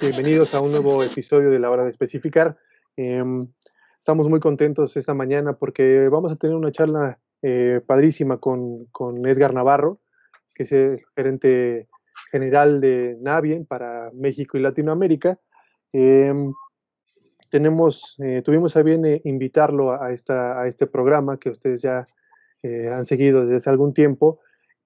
Bienvenidos a un nuevo episodio de la hora de especificar. Em, estamos muy contentos esta mañana porque vamos a tener una charla eh, padrísima con, con, Edgar Navarro, que es el gerente general de Navien para México y Latinoamérica. Em, tenemos, eh, tuvimos a bien eh, invitarlo a, esta, a este programa que ustedes ya han seguido desde hace algún tiempo,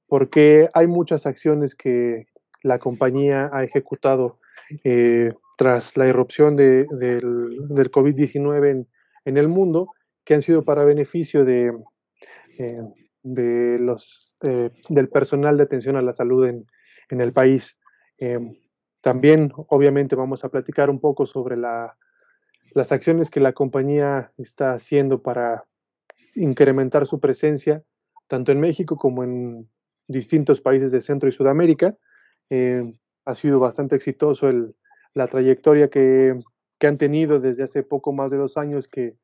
porque hay muchas acciones que la compañía ha ejecutado eh, tras la irrupción del, del COVID-19 en, el mundo, que han sido para beneficio de, eh, de los, eh, del personal de atención a la salud en, el país. también, obviamente, vamos a platicar un poco sobre la, las acciones que la compañía está haciendo para incrementar su presencia, tanto en México como en distintos países de Centro y Sudamérica ha sido bastante exitoso la trayectoria que, han tenido desde hace poco más de dos años que,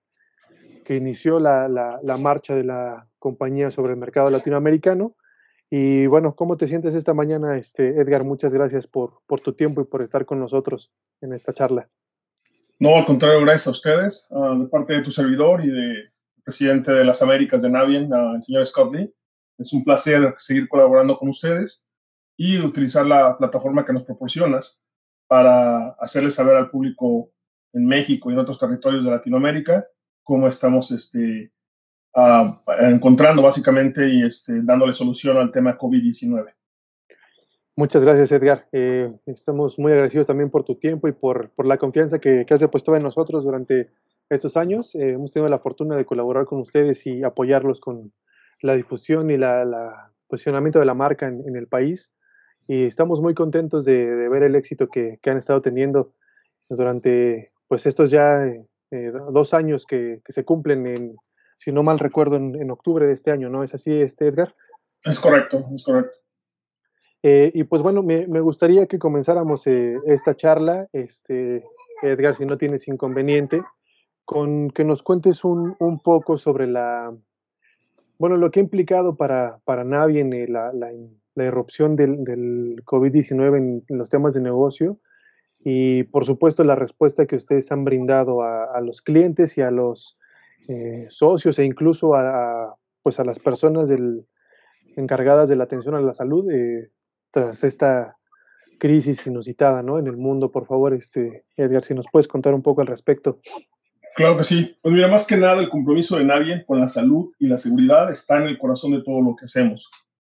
inició la, marcha de la compañía sobre el mercado latinoamericano. Y bueno, ¿cómo te sientes esta mañana, este, Edgar? Muchas gracias por, tu tiempo y por estar con nosotros en esta charla. No, al contrario, gracias a ustedes, uh, de parte de tu servidor y del presidente de las Américas de Navien, uh, el señor Scott Lee. Es un placer seguir colaborando con ustedes y utilizar la plataforma que nos proporcionas para hacerles saber al público en México y en otros territorios de Latinoamérica cómo estamos este, uh, encontrando básicamente y este, dándole solución al tema COVID-19. Muchas gracias, Edgar. Eh, estamos muy agradecidos también por tu tiempo y por, por la confianza que, que, has depuesto en nosotros durante estos años. Eh, hemos tenido la fortuna de colaborar con ustedes y apoyarlos con la difusión y la, la posicionamiento de la marca en el país y estamos muy contentos de, de ver el éxito que, que, han estado teniendo durante pues estos ya eh, dos años que, que, se cumplen en, si no mal recuerdo, en, en, octubre de este año, ¿no? ¿Es así, este Edgar? Es correcto, es correcto. Eh, y pues bueno, me, me, gustaría que comenzáramos eh, esta charla, este, Edgar, si no tienes inconveniente, con que nos cuentes un, un poco sobre la, bueno, lo que ha implicado para, para Navi en la, la la irrupción del, del COVID-19 en, los temas de negocio y por supuesto la respuesta que ustedes han brindado a, a los clientes y a los eh, socios e incluso a, pues a las personas encargadas de la atención a la salud eh, tras esta crisis inusitada ¿no? en el mundo. Por favor, este, Edgar, si nos puedes contar un poco al respecto. Claro que sí. Pues mira, más que nada el compromiso de nadie con la salud y la seguridad está en el corazón de todo lo que hacemos.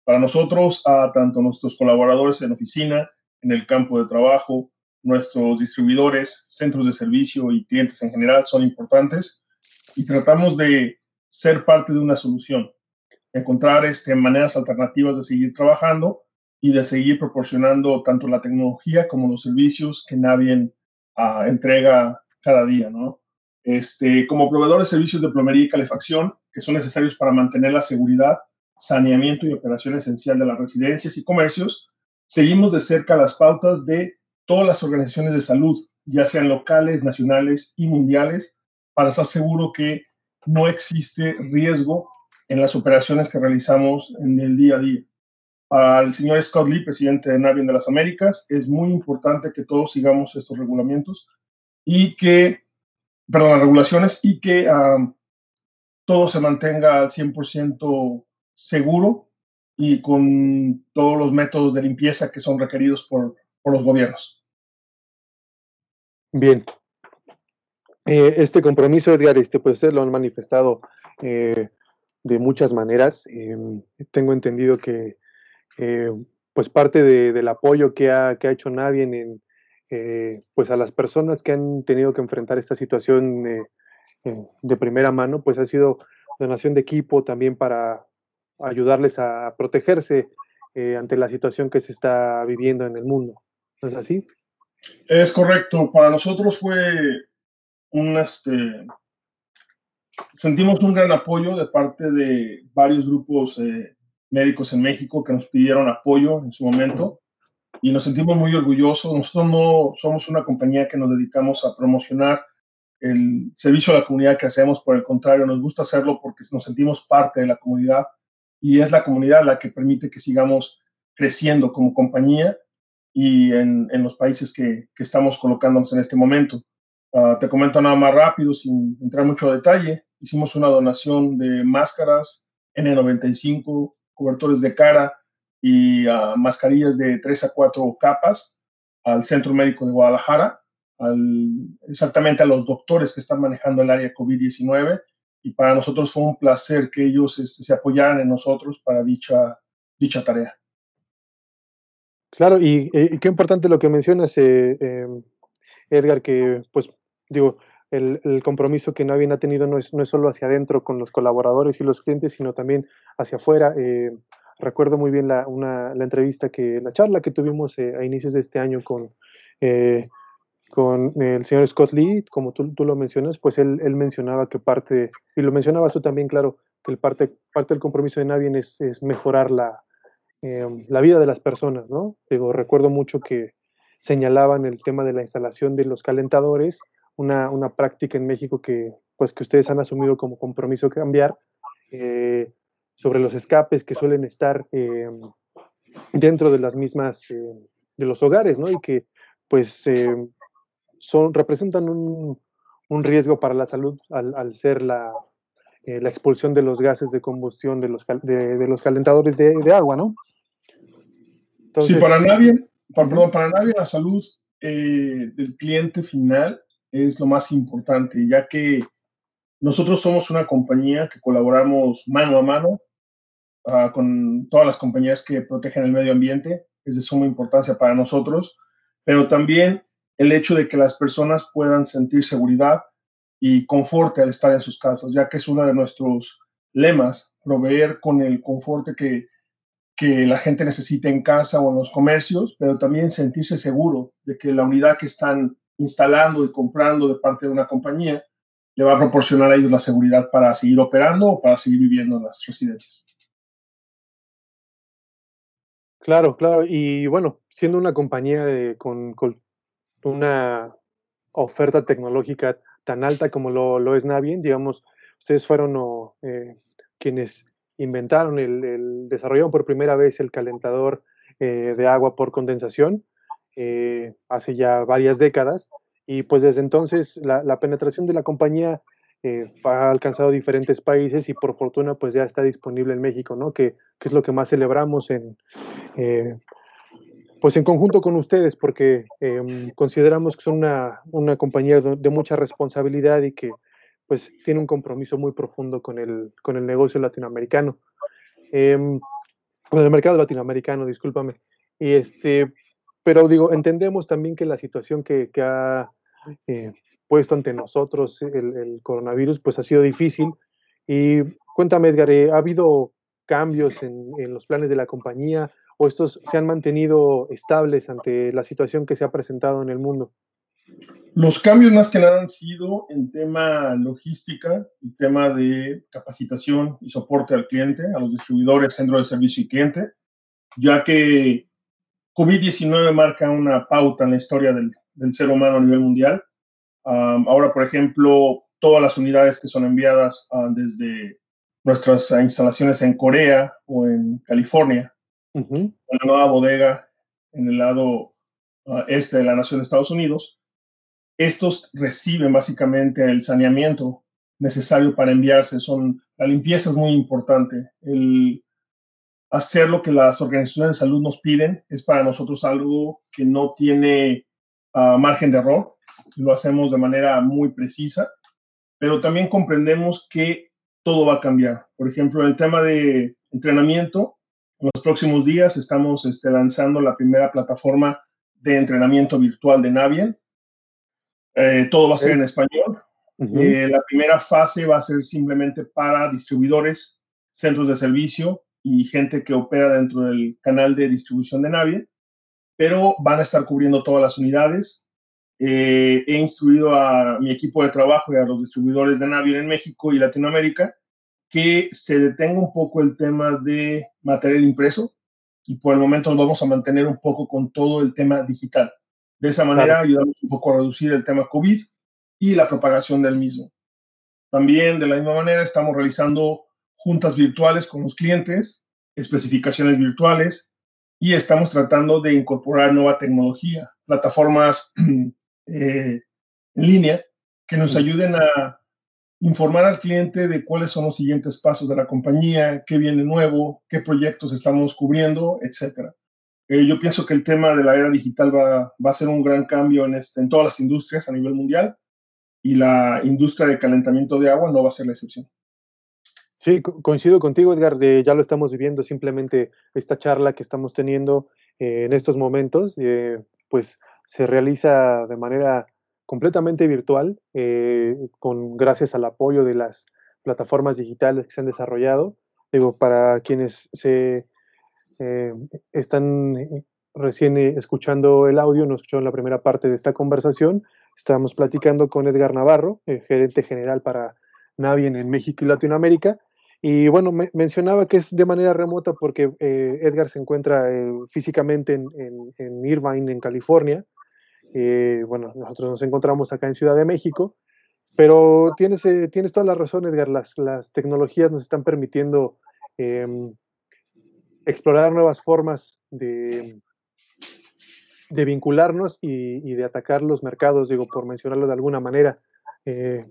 Para nosotros, a tanto nuestros colaboradores en oficina, en el campo de trabajo, nuestros distribuidores, centros de servicio y clientes en general son importantes y tratamos de ser parte de una solución, encontrar este, maneras alternativas de seguir trabajando y de seguir proporcionando tanto la tecnología como los servicios que Navien uh, entrega cada día, ¿no? Este, como proveedor de servicios de plomería y calefacción que son necesarios para mantener la seguridad saneamiento y operación esencial de las residencias y comercios, seguimos de cerca las pautas de todas las organizaciones de salud, ya sean locales, nacionales y mundiales, para estar seguro que no existe riesgo en las operaciones que realizamos en el día a día. Al señor Scott Lee, presidente de Navien de las Américas, es muy importante que todos sigamos estos regulamientos y que, perdón, las regulaciones y que um, todo se mantenga al 100% seguro y con todos los métodos de limpieza que son requeridos por, por los gobiernos. Bien. Eh, este compromiso, Edgar, este, pues ustedes lo han manifestado eh, de muchas maneras. Eh, tengo entendido que pues parte de, del apoyo que ha, que ha hecho nadie en, pues a las personas que han tenido que enfrentar esta situación de primera mano, pues ha sido donación de equipo también para, ayudarles a protegerse eh, ante la situación que se está viviendo en el mundo. ¿No es así? Es correcto. Para nosotros fue un, este, sentimos un gran apoyo de parte de varios grupos eh, médicos en México que nos pidieron apoyo en su momento y nos sentimos muy orgullosos. Nosotros no somos una compañía que nos dedicamos a promocionar el servicio a la comunidad que hacemos, por el contrario, nos gusta hacerlo porque nos sentimos parte de la comunidad y es la comunidad la que permite que sigamos creciendo como compañía y en, en los países que, que, estamos colocándonos en este momento. Uh, te comento nada más rápido, sin entrar mucho detalle. Hicimos una donación de máscaras N95, cobertores de cara y uh, mascarillas de 3 a 4 capas al Centro Médico de Guadalajara, al, exactamente a los doctores que están manejando el área COVID-19 y para nosotros fue un placer que ellos este, se apoyaran en nosotros para dicha, dicha tarea. Claro, y, y qué importante lo que mencionas, eh, eh, Edgar, que pues digo, el, el, compromiso que Navien ha tenido no es, no es solo hacia adentro con los colaboradores y los clientes, sino también hacia afuera. Eh, recuerdo muy bien la, una, la entrevista que, la charla que tuvimos eh, a inicios de este año con, eh, con el señor Scott Lee, como tú, tú lo mencionas, pues él, él, mencionaba que parte, y lo mencionabas tú también, claro, que el parte, parte del compromiso de Navien es, es mejorar la, eh, la vida de las personas, ¿no? Digo, recuerdo mucho que señalaban el tema de la instalación de los calentadores, una, una práctica en México que, pues, que ustedes han asumido como compromiso cambiar, eh, sobre los escapes que suelen estar eh, dentro de las mismas, eh, de los hogares, ¿no? Y que, pues, son, representan un, un, riesgo para la salud al, al ser la, la expulsión de los gases de combustión de los, de, de los calentadores de, de agua, ¿no? Entonces, sí, para nadie, para, perdón, para nadie la salud eh, del cliente final es lo más importante, ya que nosotros somos una compañía que colaboramos mano a mano uh, con todas las compañías que protegen el medio ambiente, es de suma importancia para nosotros, pero también el hecho de que las personas puedan sentir seguridad y confort al estar en sus casas, ya que es uno de nuestros lemas, proveer con el confort que que la gente necesita en casa o en los comercios, pero también sentirse seguro de que la unidad que están instalando y comprando de parte de una compañía le va a proporcionar a ellos la seguridad para seguir operando o para seguir viviendo en las residencias. Claro, claro. Y bueno, siendo una compañía con, una oferta tecnológica tan alta como lo, lo es Navien, digamos, ustedes fueron eh, quienes inventaron, el, el, desarrollaron por primera vez el calentador eh, de agua por condensación eh, hace ya varias décadas y pues desde entonces la, la penetración de la compañía ha alcanzado diferentes países y por fortuna pues ya está disponible en México, ¿no? Que, que es lo que más celebramos en, pues en conjunto con ustedes porque em, consideramos que son una, una compañía de, mucha responsabilidad y que pues tiene un compromiso muy profundo con el, con el negocio latinoamericano, eh, con el mercado latinoamericano, discúlpame. Y este, pero digo, entendemos también que la situación que, que ha eh, puesto ante nosotros el, coronavirus, pues ha sido difícil. Y cuéntame, Edgar, ¿ha habido cambios en, en los planes de la compañía o estos se han mantenido estables ante la situación que se ha presentado en el mundo? Los cambios más que nada han sido en tema logística y tema de capacitación y soporte al cliente, a los distribuidores, centro de servicio y cliente, ya que COVID-19 marca una pauta en la historia del, ser humano a nivel mundial. Ahora, por ejemplo, todas las unidades que son enviadas uh, desde nuestras instalaciones en Corea o en California, uh -huh. una nueva bodega en el lado uh, este de la nación de Estados Unidos, estos reciben básicamente el saneamiento necesario para enviarse. Son, la limpieza es muy importante. El hacer lo que las organizaciones de salud nos piden es para nosotros algo que no tiene uh, margen de error. Lo hacemos de manera muy precisa, pero también comprendemos que todo va a cambiar. Por ejemplo, el tema de entrenamiento, en los próximos días estamos este, lanzando la primera plataforma de entrenamiento virtual de Navien, eh, todo va a ser en español. Uh -huh. eh, la primera fase va a ser simplemente para distribuidores, centros de servicio y gente que opera dentro del canal de distribución de Navien, pero van a estar cubriendo todas las unidades. Eh, he instruido a mi equipo de trabajo y a los distribuidores de Navien en México y Latinoamérica que se detenga un poco el tema de material impreso y por el momento nos vamos a mantener un poco con todo el tema digital. De esa manera claro. ayudamos un poco a reducir el tema COVID y la propagación del mismo. También de la misma manera estamos realizando juntas virtuales con los clientes, especificaciones virtuales, y estamos tratando de incorporar nueva tecnología, plataformas eh, en línea que nos ayuden a informar al cliente de cuáles son los siguientes pasos de la compañía, qué viene nuevo, qué proyectos estamos cubriendo, etcétera. Eh, yo pienso que el tema de la era digital va, a ser un gran cambio en, este, en todas las industrias a nivel mundial y la industria de calentamiento de agua no va a ser la excepción. Sí, coincido contigo, Edgar, ya lo estamos viviendo, simplemente esta charla que estamos teniendo eh, en estos momentos, eh, pues se realiza de manera completamente virtual, eh, con, gracias al apoyo de las plataformas digitales que se han desarrollado. Digo, para quienes se eh, están eh, recién escuchando el audio, no escucharon la primera parte de esta conversación, estábamos platicando con Edgar Navarro, el gerente general para Navien en México y Latinoamérica. Y bueno, mencionaba que es de manera remota porque Edgar se encuentra físicamente en, en Irvine, en California, eh, bueno, nosotros nos encontramos acá en Ciudad de México, pero tienes, eh, tienes toda la razón, Edgar, las, las tecnologías nos están permitiendo em, explorar nuevas formas de, de vincularnos y, de atacar los mercados, digo, por mencionarlo de alguna manera. Eh,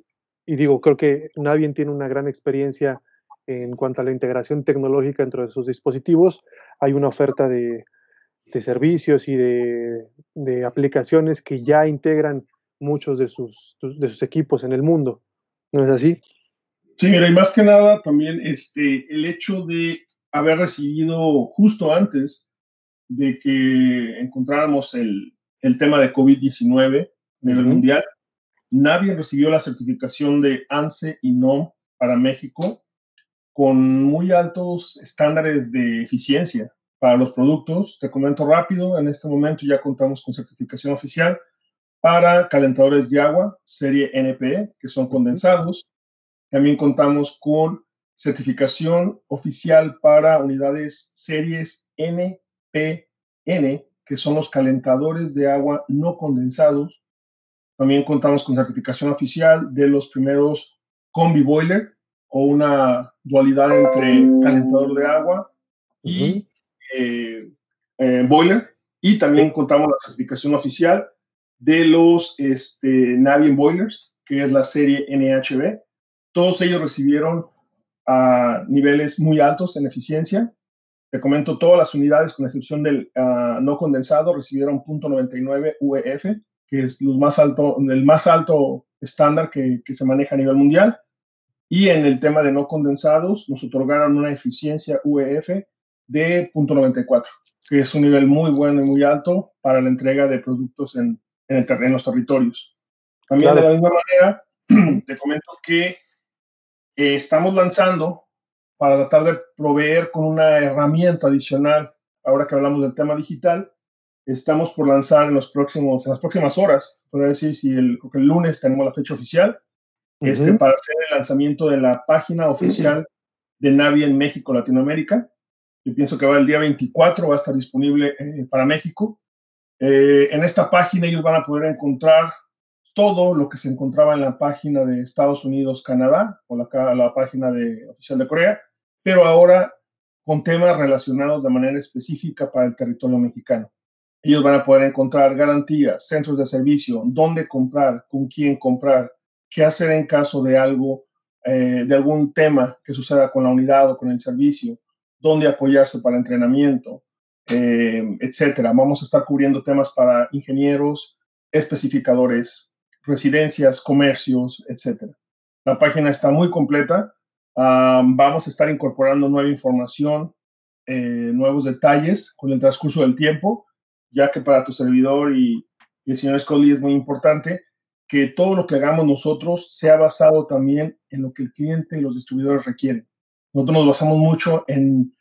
y digo, creo que nadie tiene una gran experiencia en cuanto a la integración tecnológica dentro de sus dispositivos. Hay una oferta de, de servicios y de, de, aplicaciones que ya integran muchos de sus, de sus equipos en el mundo. ¿No es así? Sí, mira, y más que nada también este, el hecho de haber recibido justo antes de que encontráramos el, el tema de COVID-19 a nivel mundial, nadie recibió la certificación de ANSE y NOM para México con muy altos estándares de eficiencia para los productos. Te comento rápido, en este momento ya contamos con certificación oficial para calentadores de agua serie NPE, que son condensados. También contamos con certificación oficial para unidades series NPN, que son los calentadores de agua no condensados. También contamos con certificación oficial de los primeros combi boiler o una dualidad entre calentador de agua y boiler y también contamos la certificación oficial de los este, Navian Boilers, que es la serie NHB. Todos ellos recibieron a niveles muy altos en eficiencia. Te comento, todas las unidades, con excepción del ah, no condensado, recibieron .99 UEF, que es los más alto, el más alto estándar que, que se maneja a nivel mundial. Y en el tema de no condensados, nos otorgaron una eficiencia UEF de .94, que es un nivel muy bueno y muy alto para la entrega de productos en, en, el, en los territorios. También de la misma manera, te comento que eh, estamos lanzando para tratar de proveer con una herramienta adicional, ahora que hablamos del tema digital, estamos por lanzar en, los próximos, en las próximas horas, podría decir si el, el lunes tenemos la fecha oficial, este, para hacer el lanzamiento de la página oficial de Navi en México, Latinoamérica, yo pienso que va el día 24, va a estar disponible eh, para México. Eh, en esta página ellos van a poder encontrar todo lo que se encontraba en la página de Estados Unidos, Canadá, o la, la página de, oficial de Corea, pero ahora con temas relacionados de manera específica para el territorio mexicano. Ellos van a poder encontrar garantías, centros de servicio, dónde comprar, con quién comprar, qué hacer en caso de algo, eh, de algún tema que suceda con la unidad o con el servicio, dónde apoyarse para entrenamiento, eh, etcétera. Vamos a estar cubriendo temas para ingenieros, especificadores, residencias, comercios, etcétera. La página está muy completa. vamos a estar incorporando nueva información, eh, nuevos detalles con el transcurso del tiempo, ya que para tu servidor y, y el señor Scully es muy importante que todo lo que hagamos nosotros sea basado también en lo que el cliente y los distribuidores requieren. Nosotros nos basamos mucho en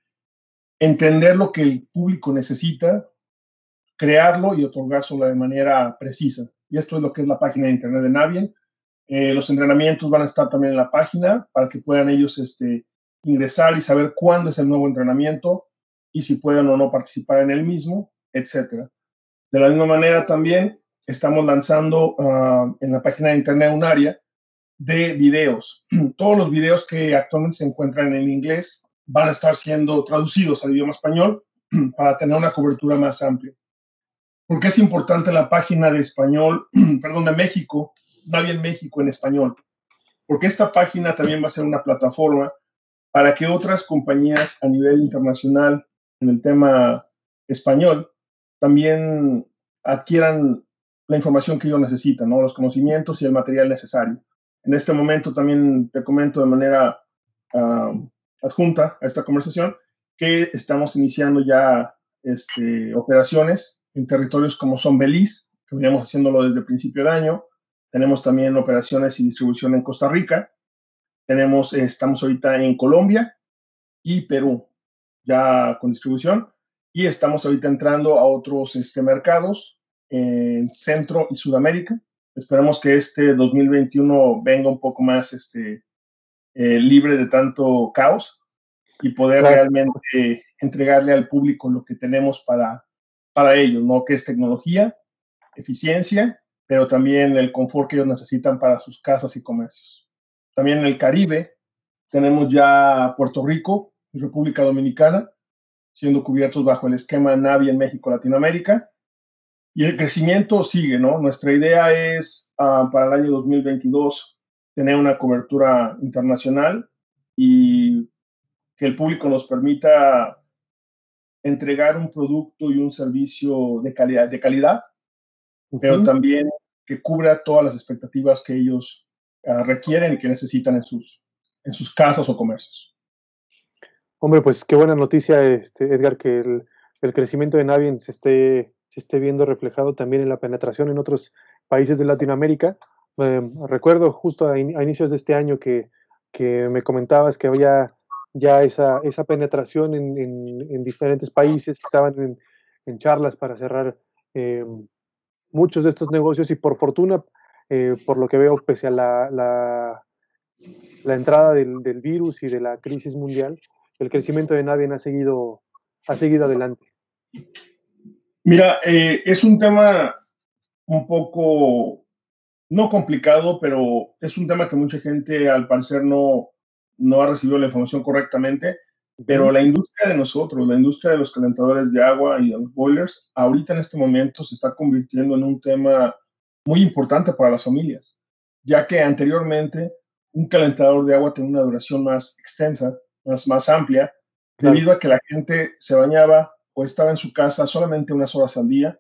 entender lo que el público necesita, crearlo y otorgárselo de manera precisa. Y esto es lo que es la página de internet de Navien. Eh, los entrenamientos van a estar también en la página para que puedan ellos este, ingresar y saber cuándo es el nuevo entrenamiento y si pueden o no participar en el mismo, etc. De la misma manera también estamos lanzando ah, en la página de internet un área de videos. Todos los videos que actualmente se encuentran en inglés van a estar siendo traducidos al idioma español para tener una cobertura más amplia. ¿Por qué es importante la página de español, perdón, de México, Navien México en español? Porque esta página también va a ser una plataforma para que otras compañías a nivel internacional en el tema español también adquieran la información que ellos necesitan, ¿no? los conocimientos y el material necesario. En este momento también te comento de manera ah, adjunta a esta conversación que estamos iniciando ya este, operaciones en territorios como son Belice, que veníamos haciéndolo desde principio de año. Tenemos también operaciones y distribución en Costa Rica. Tenemos, estamos ahorita en Colombia y Perú, ya con distribución. Y estamos ahorita entrando a otros este, mercados en Centro y Sudamérica. Esperamos que este 2021 venga un poco más este, eh, libre de tanto caos y poder realmente entregarle al público lo que tenemos para, para ellos, ¿no? Que es tecnología, eficiencia, pero también el confort que ellos necesitan para sus casas y comercios. También en el Caribe tenemos ya Puerto Rico y República Dominicana siendo cubiertos bajo el esquema Navi en México, Latinoamérica. Y el crecimiento sigue, ¿no? Nuestra idea es ah, para el año 2022 tener una cobertura internacional y que el público nos permita entregar un producto y un servicio de calidad, de calidad pero también que cubra todas las expectativas que ellos ah, requieren y que necesitan en sus, en sus casas o comercios. Hombre, pues qué buena noticia, este, Edgar, que el, el crecimiento de Navien se esté, se esté viendo reflejado también en la penetración en otros países de Latinoamérica. Em, recuerdo justo a, inicios de este año que, que, me comentabas que había ya esa, esa penetración en, en, diferentes países que estaban en, charlas para cerrar eh, muchos de estos negocios y por fortuna, eh, por lo que veo, pese a la, la, entrada del, del, virus y de la crisis mundial, el crecimiento de Navien ha seguido, ha seguido adelante. Mira, eh, es un tema un poco, no complicado, pero es un tema que mucha gente al parecer no, no ha recibido la información correctamente. Pero la industria de nosotros, la industria de los calentadores de agua y de los boilers, ahorita en este momento se está convirtiendo en un tema muy importante para las familias, ya que anteriormente un calentador de agua tenía una duración más extensa, más, más amplia, debido a que la gente se bañaba o estaba en su casa solamente unas horas al día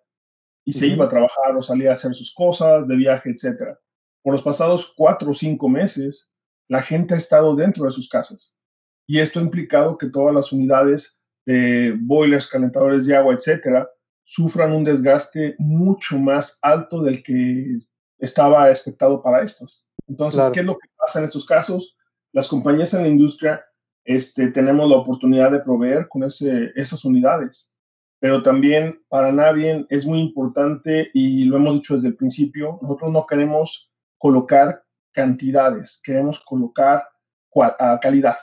y se iba a trabajar o salía a hacer sus cosas de viaje, etc. Por los pasados cuatro o cinco meses, la gente ha estado dentro de sus casas y esto ha implicado que todas las unidades de boilers, calentadores de agua, etcétera, sufran un desgaste mucho más alto del que estaba expectado para estos. Entonces, ¿qué es lo que pasa en estos casos? Las compañías en la industria este, tenemos la oportunidad de proveer con ese, esas unidades, pero también para nadie es muy importante y lo hemos dicho desde el principio, nosotros no queremos colocar cantidades, queremos colocar calidad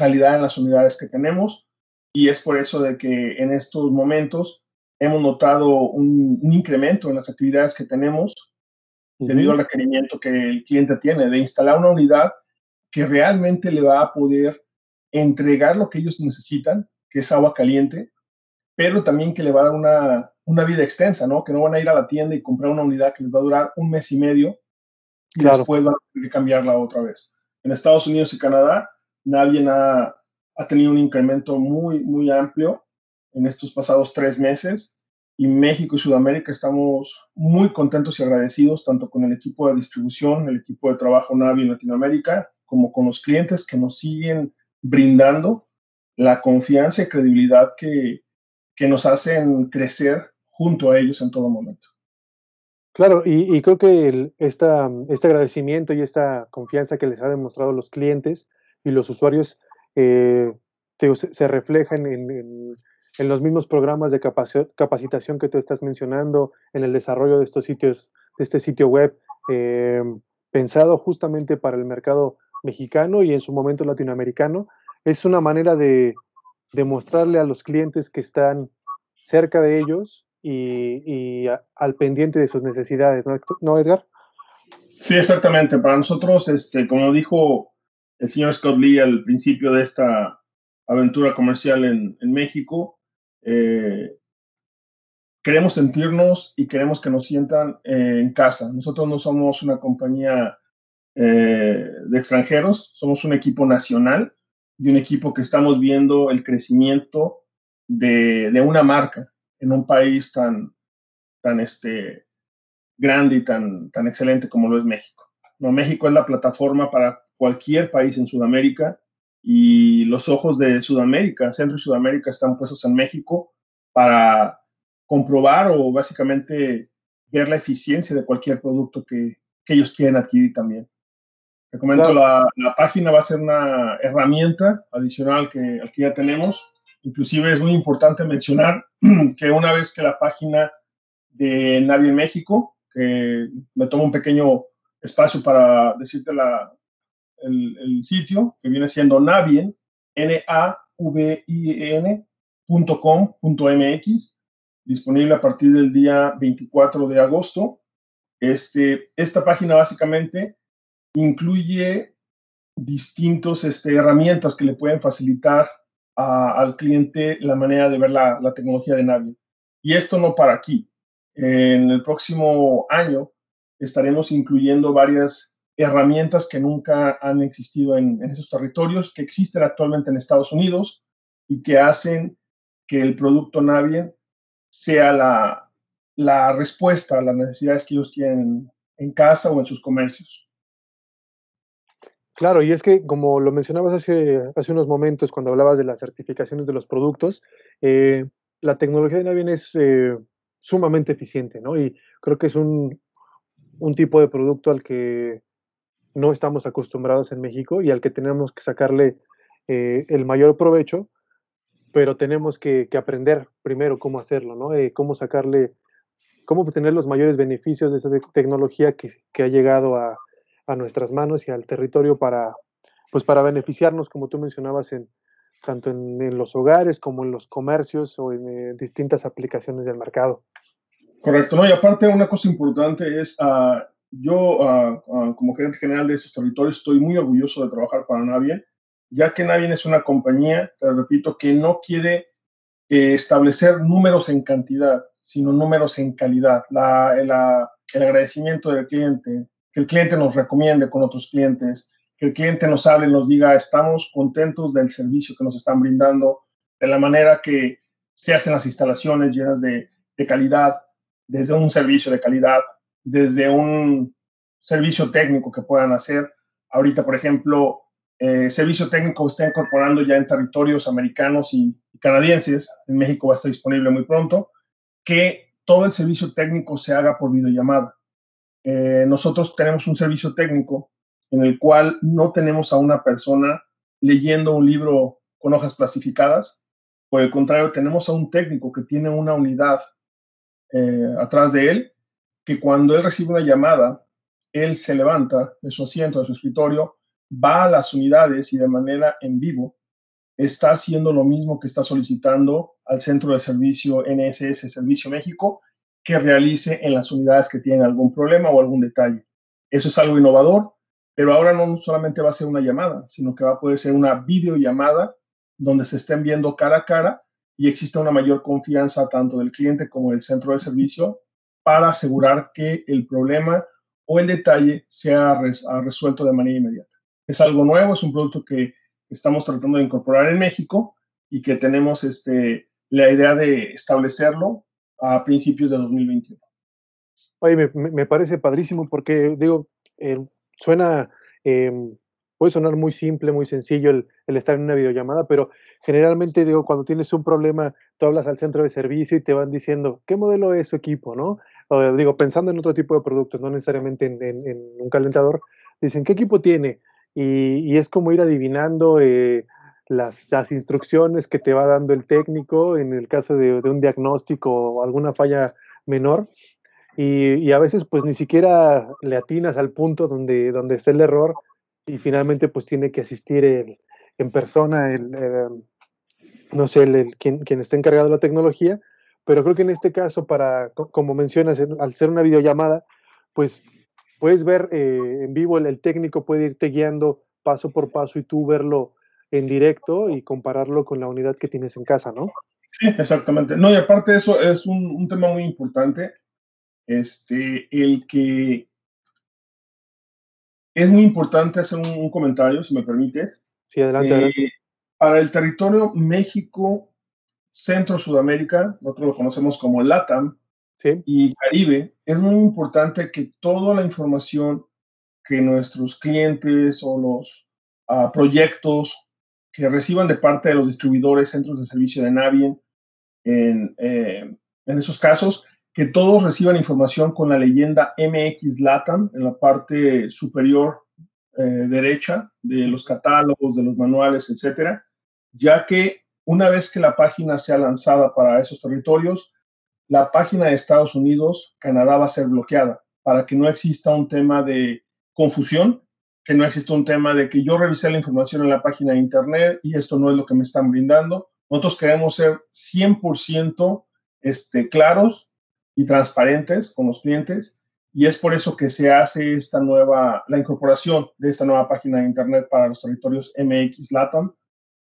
calidad en las unidades que tenemos. Y es por eso de que en estos momentos hemos notado un, incremento en las actividades que tenemos debido al requerimiento que el cliente tiene de instalar una unidad que realmente le va a poder entregar lo que ellos necesitan, que es agua caliente, pero también que le va a dar una, una vida extensa, ¿no? Que no van a ir a la tienda y comprar una unidad que les va a durar un mes y medio y después van a tener que cambiarla otra vez. En Estados Unidos y Canadá Nadie ha, ha tenido un incremento muy, muy amplio en estos pasados tres meses y México y Sudamérica estamos muy contentos y agradecidos tanto con el equipo de distribución, el equipo de trabajo Navi en Latinoamérica, como con los clientes que nos siguen brindando la confianza y credibilidad que, que nos hacen crecer junto a ellos en todo momento. Claro, y, creo que este agradecimiento y esta confianza que les ha demostrado los clientes y los usuarios eh, se, reflejan en, los mismos programas de capacitación que tú estás mencionando, en el desarrollo de estos sitios, de este sitio web, eh, pensado justamente para el mercado mexicano y en su momento latinoamericano. Es una manera de, demostrarle a los clientes que están cerca de ellos y, al pendiente de sus necesidades, ¿no, Edgar? Sí, exactamente. Para nosotros, este, como dijo el señor Scott Lee al principio de esta aventura comercial en, México. eh, queremos sentirnos y queremos que nos sientan en casa. Nosotros no somos una compañía eh, de extranjeros, somos un equipo nacional y un equipo que estamos viendo el crecimiento de, de una marca en un país tan, tan este, grande y tan, tan excelente como lo es México. No, México es la plataforma para cualquier país en Sudamérica y los ojos de Sudamérica, Centro y Sudamérica están puestos en México para comprobar o básicamente ver la eficiencia de cualquier producto que, que ellos quieren adquirir también. Te comento, la, la, página va a ser una herramienta adicional que, al que ya tenemos. Inclusive es muy importante mencionar que una vez que la página de Navi en México, que me tomo un pequeño espacio para decirte la, el, el, sitio, que viene siendo Navien, N-A-V-I-N.com.mx, disponible a partir del día 24 de agosto. Este, esta página básicamente incluye distintas este, herramientas que le pueden facilitar al cliente la manera de ver la, la tecnología de Navien. Y esto no para aquí. En el próximo año estaremos incluyendo varias herramientas que nunca han existido en, en, esos territorios, que existen actualmente en Estados Unidos y que hacen que el producto Navien sea la, la respuesta a las necesidades que ellos tienen en casa o en sus comercios. Claro, y es que como lo mencionabas hace, hace unos momentos cuando hablabas de las certificaciones de los productos, eh, la tecnología de Navien es eh, sumamente eficiente, ¿no? Y creo que es un, un tipo de producto al que no estamos acostumbrados en México y al que tenemos que sacarle eh, el mayor provecho, pero tenemos que, que, aprender primero cómo hacerlo, ¿no? Cómo sacarle, cómo obtener los mayores beneficios de esa tecnología que, que ha llegado a, a, nuestras manos y al territorio para, pues para beneficiarnos, como tú mencionabas, en, tanto en, los hogares como en los comercios o en eh, distintas aplicaciones del mercado. Correcto, ¿no? Y aparte una cosa importante es, uh, yo uh, uh, como gerente general de estos territorios estoy muy orgulloso de trabajar para Navien, ya que Navien es una compañía, te repito, que no quiere eh, establecer números en cantidad, sino números en calidad. El agradecimiento del cliente, que el cliente nos recomiende con otros clientes, que el cliente nos hable y nos diga, estamos contentos del servicio que nos están brindando, de la manera que se hacen las instalaciones llenas de, de calidad, desde un servicio de calidad, desde un servicio técnico que puedan hacer. Ahorita, por ejemplo, eh, servicio técnico está incorporando ya en territorios americanos y, canadienses, en México va a estar disponible muy pronto, que todo el servicio técnico se haga por videollamada. Eh, nosotros tenemos un servicio técnico en el cual no tenemos a una persona leyendo un libro con hojas plastificadas, por el contrario, tenemos a un técnico que tiene una unidad eh, atrás de él, que cuando él recibe una llamada, él se levanta de su asiento, de su escritorio, va a las unidades y de manera en vivo está haciendo lo mismo que está solicitando al centro de servicio NSS Servicio México que realice en las unidades que tienen algún problema o algún detalle. Eso es algo innovador, pero ahora no solamente va a ser una llamada, sino que va a poder ser una videollamada donde se estén viendo cara a cara y existe una mayor confianza tanto del cliente como del centro de servicio para asegurar que el problema o el detalle sea res, resuelto de manera inmediata. Es algo nuevo, es un producto que estamos tratando de incorporar en México y que tenemos este, la idea de establecerlo a principios de 2021. Oye, me, parece padrísimo porque, digo, eh, suena eh, puede sonar muy simple, muy sencillo el, estar en una videollamada, pero generalmente digo, cuando tienes un problema, tú hablas al centro de servicio y te van diciendo, ¿qué modelo es su equipo? ¿no? O, digo, pensando en otro tipo de productos, no necesariamente en, en, en un calentador, dicen, ¿qué equipo tiene? Y, y es como ir adivinando eh, las, las, instrucciones que te va dando el técnico en el caso de, de un diagnóstico o alguna falla menor. Y, a veces pues ni siquiera le atinas al punto donde, donde está el error y finalmente pues tiene que asistir el, en persona el, eh, no sé, el, el, quien, quien está encargado de la tecnología, pero creo que en este caso, para, como mencionas, al ser una videollamada, pues puedes ver eh, en vivo, el, el, técnico puede irte guiando paso por paso y tú verlo en directo y compararlo con la unidad que tienes en casa, ¿no? Sí, exactamente. No, y aparte de eso, es un, tema muy importante, este, el que es muy importante hacer un, comentario, si me permites. Sí, adelante, eh, Para el territorio México, Centro, Sudamérica, nosotros lo conocemos como LATAM, y Caribe, es muy importante que toda la información que nuestros clientes o los ah, proyectos que reciban de parte de los distribuidores, centros de servicio de Navien, en, eh, en esos casos, que todos reciban información con la leyenda MX LATAM en la parte superior eh, derecha de los catálogos, de los manuales, etcétera, ya que una vez que la página sea lanzada para esos territorios, la página de Estados Unidos, Canadá va a ser bloqueada para que no exista un tema de confusión, no exista un tema de que yo revisé la información en la página de Internet y esto no es lo que me están brindando. Nosotros queremos ser 100% este, claros y transparentes con los clientes y es por eso que se hace esta nueva, la incorporación de esta nueva página de Internet para los territorios MX LATAM,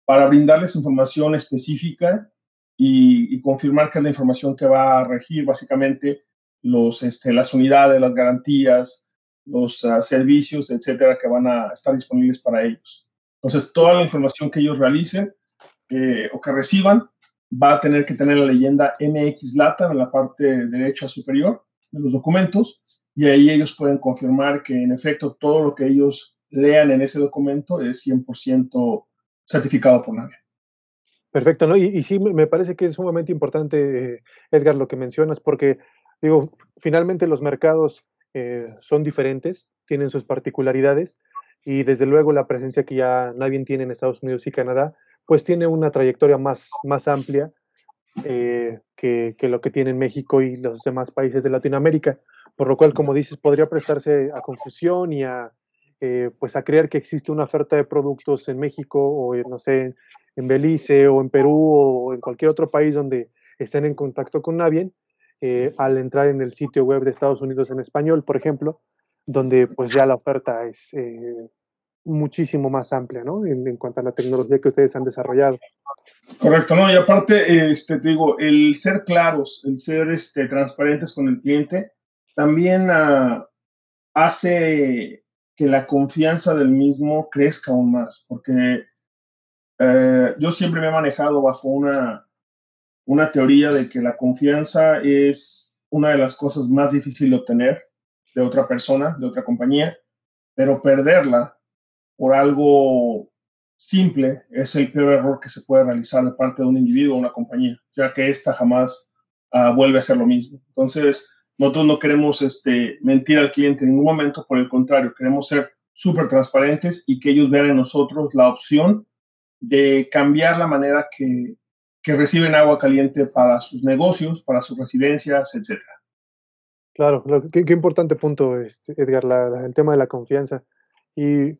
para brindarles información específica y, confirmar que es la información que va a regir básicamente los, este, las unidades, las garantías, los ah, servicios, etcétera, que van a estar disponibles para ellos. Entonces, toda la información que ellos realicen eh, o que reciban va a tener que tener la leyenda MX Lata en la parte derecha superior de los documentos y ahí ellos pueden confirmar que en efecto todo lo que ellos lean en ese documento es 100% certificado por nadie. Perfecto, ¿no? Y, sí, me parece que es sumamente importante, Edgar, lo que mencionas, porque, digo, finalmente los mercados eh, son diferentes, tienen sus particularidades, y desde luego la presencia que ya nadie tiene en Estados Unidos y Canadá, pues tiene una trayectoria más, más amplia eh, que, que, lo que tiene México y los demás países de Latinoamérica, por lo cual, como dices, podría prestarse a confusión y a, eh, pues a creer que existe una oferta de productos en México o, no sé, en Belice o en Perú o en cualquier otro país donde estén en contacto con Navien, eh, al entrar en el sitio web de Estados Unidos en español, por ejemplo, donde pues ya la oferta es eh, muchísimo más amplia, ¿no? En, cuanto a la tecnología que ustedes han desarrollado. Correcto, ¿no? Y aparte, este, te digo, el ser claros, el ser este, transparentes con el cliente, también uh, hace que la confianza del mismo crezca aún más, porque eh, yo siempre me he manejado bajo una, una teoría de que la confianza es una de las cosas más difíciles de obtener de otra persona, de otra compañía, pero perderla por algo simple es el peor error que se puede realizar de parte de un individuo o una compañía, ya que ésta jamás uh, vuelve a ser lo mismo. Entonces, nosotros no queremos este, mentir al cliente en ningún momento, por el contrario, queremos ser súper transparentes y que ellos vean en nosotros la opción de cambiar la manera que, reciben agua caliente para sus negocios, para sus residencias, etc. Claro, qué, importante punto, este, Edgar, el tema de la confianza. Y,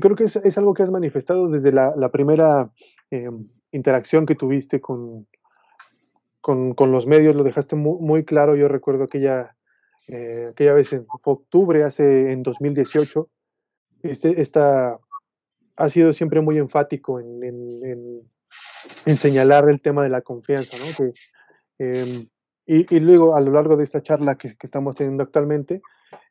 creo que es, algo que has manifestado desde la, primera eh, interacción que tuviste con, con, los medios, lo dejaste muy, claro. Yo recuerdo aquella, eh, aquella vez en octubre, hace en 2018, este, esta, ha sido siempre muy enfático en, señalar el tema de la confianza, ¿no? Em, y, luego, a lo largo de esta charla que, estamos teniendo actualmente,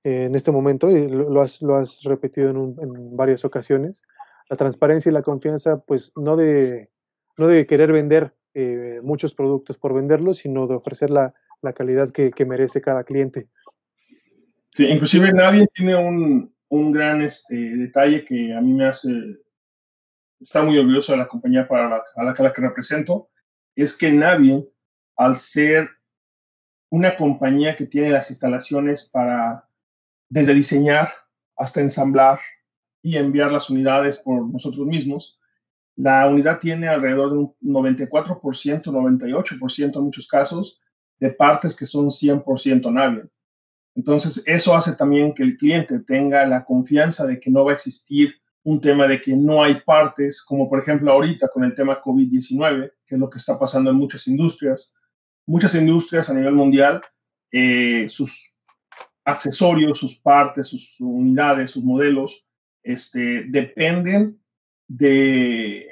eh, en este momento, y lo, has, lo has repetido en, varias ocasiones, la transparencia y la confianza, pues no de, no de querer vender eh, muchos productos por venderlos, sino de ofrecer la, calidad que, merece cada cliente. Sí, inclusive nadie tiene un, un gran este, detalle que a mí me hace estar muy orgulloso de la compañía para la, que represento, es que Navi, al ser una compañía que tiene las instalaciones para desde diseñar hasta ensamblar y enviar las unidades por nosotros mismos, la unidad tiene alrededor de un 94%, 98% en muchos casos de partes que son 100% Navien. Entonces, eso hace también que el cliente tenga la confianza de que no va a existir un tema de que no hay partes, como por ejemplo ahorita con el tema COVID-19, que es lo que está pasando en muchas industrias. Muchas industrias a nivel mundial, eh, sus accesorios, sus partes, sus unidades, sus modelos, este, dependen de,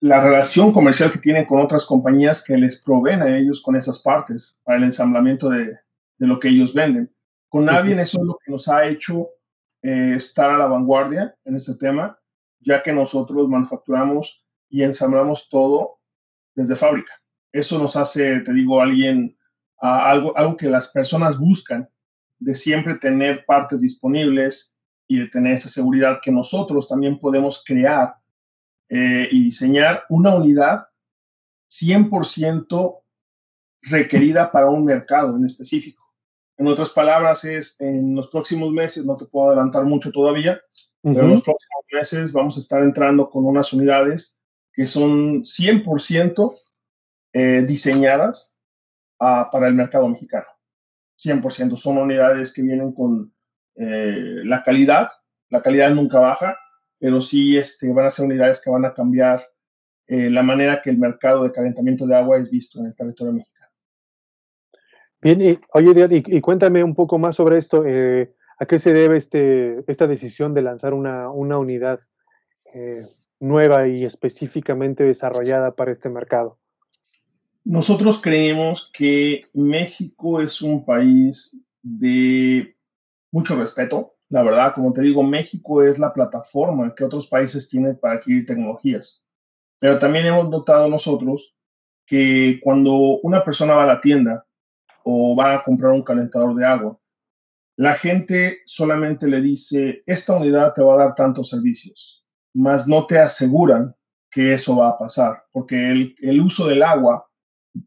la relación comercial que tienen con otras compañías que les proveen a ellos con esas partes para el ensamblamiento de, de lo que ellos venden. Con Navien eso es lo que nos ha hecho eh, estar a la vanguardia en este tema, ya que nosotros manufacturamos y ensamblamos todo desde fábrica. Eso nos hace, te digo, alguien, algo, algo que las personas buscan, de siempre tener partes disponibles y de tener esa seguridad que nosotros también podemos crear eh, y diseñar una unidad 100% requerida para un mercado en específico. En otras palabras, es en los próximos meses, no te puedo adelantar mucho todavía, pero en los próximos meses vamos a estar entrando con unas unidades que son 100% eh, diseñadas ah, para el mercado mexicano. 100%. Son unidades que vienen con eh, la calidad. La calidad nunca baja, pero sí este, van a ser unidades que van a cambiar eh, la manera que el mercado de calentamiento de agua es visto en el territorio mexicano. Bien, y, oye, y, cuéntame un poco más sobre esto. Eh, ¿A qué se debe este, esta decisión de lanzar una, unidad eh, nueva y específicamente desarrollada para este mercado? Nosotros creemos que México es un país de mucho respeto. La verdad, como te digo, México es la plataforma que otros países tienen para adquirir tecnologías. Pero también hemos notado nosotros que cuando una persona va a la tienda o va a comprar un calentador de agua. La gente solamente le dice, esta unidad te va a dar tantos servicios, mas no te aseguran que eso va a pasar, porque el, el uso del agua